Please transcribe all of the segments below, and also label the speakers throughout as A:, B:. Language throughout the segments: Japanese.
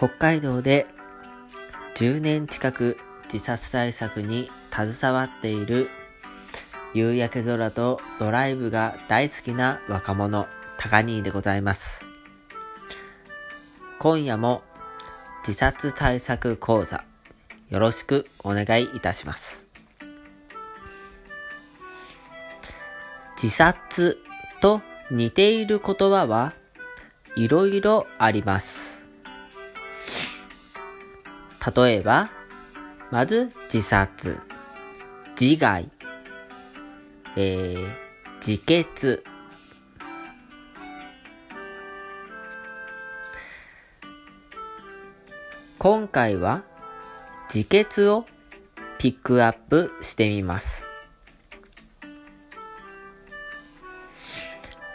A: 北海道で10年近く自殺対策に携わっている夕焼け空とドライブが大好きな若者、高兄でございます。今夜も自殺対策講座よろしくお願いいたします。自殺と似ている言葉はいろいろあります。例えば、まず自殺、自害、えー、自決。今回は自決をピックアップしてみます。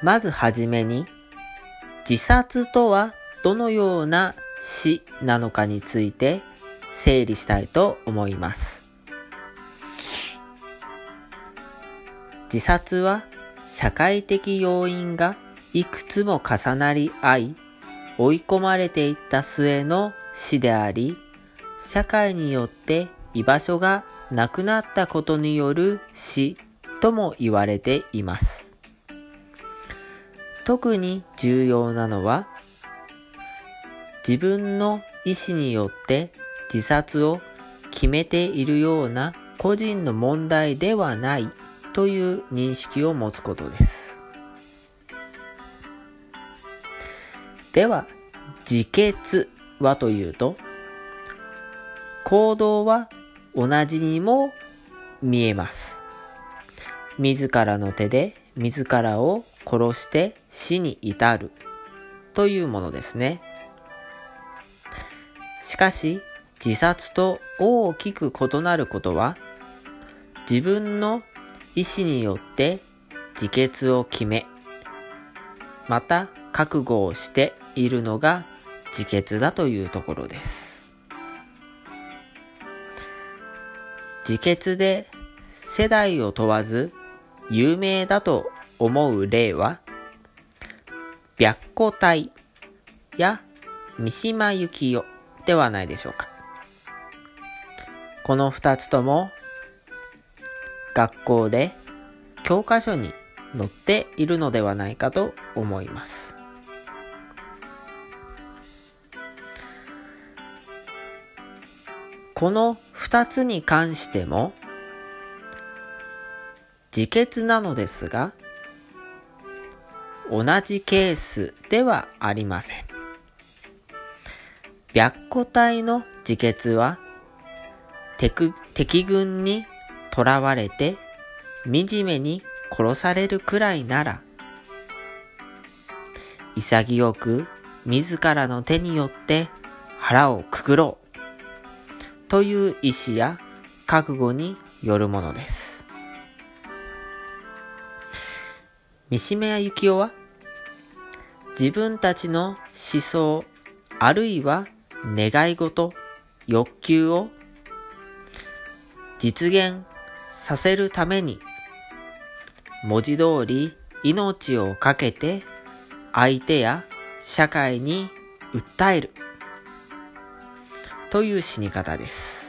A: まずはじめに自殺とはどのような死なのかについて整理したいと思います。自殺は社会的要因がいくつも重なり合い、追い込まれていった末の死であり、社会によって居場所がなくなったことによる死とも言われています。特に重要なのは、自分の意思によって自殺を決めているような個人の問題ではないという認識を持つことです。では、自決はというと、行動は同じにも見えます。自らの手で自らを殺して死に至るというものですね。しかし、自殺と大きく異なることは、自分の意思によって自決を決め、また覚悟をしているのが自決だというところです。自決で世代を問わず有名だと思う例は、白虎隊や三島由紀夫ではないでしょうか。この二つとも学校で教科書に載っているのではないかと思います。この二つに関しても自決なのですが同じケースではありません。白虎隊の自決は敵軍に囚われて惨めに殺されるくらいなら、潔く自らの手によって腹をくくろうという意志や覚悟によるものです。三島由紀夫は自分たちの思想あるいは願い事、欲求を実現させるために、文字通り命を懸けて相手や社会に訴えるという死に方です。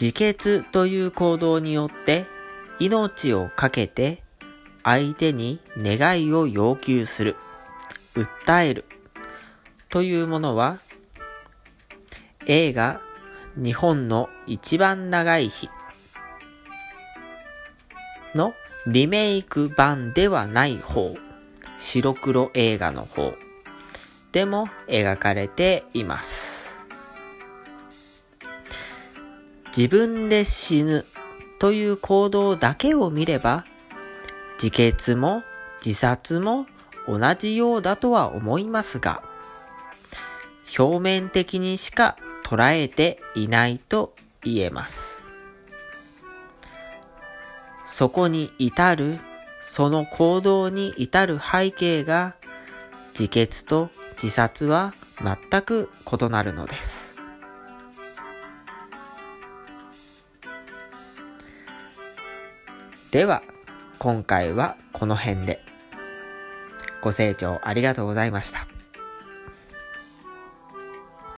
A: 自決という行動によって命を懸けて相手に願いを要求する、訴える。というものは映画日本の一番長い日。のリメイク版ではない方、白黒映画の方。でも描かれています。自分で死ぬという行動だけを見れば、自決も自殺も同じようだとは思いますが、表面的にしか捉えていないと言えます。そこに至る、その行動に至る背景が自決と自殺は全く異なるのです。では、今回はこの辺で。ご清聴ありがとうございました。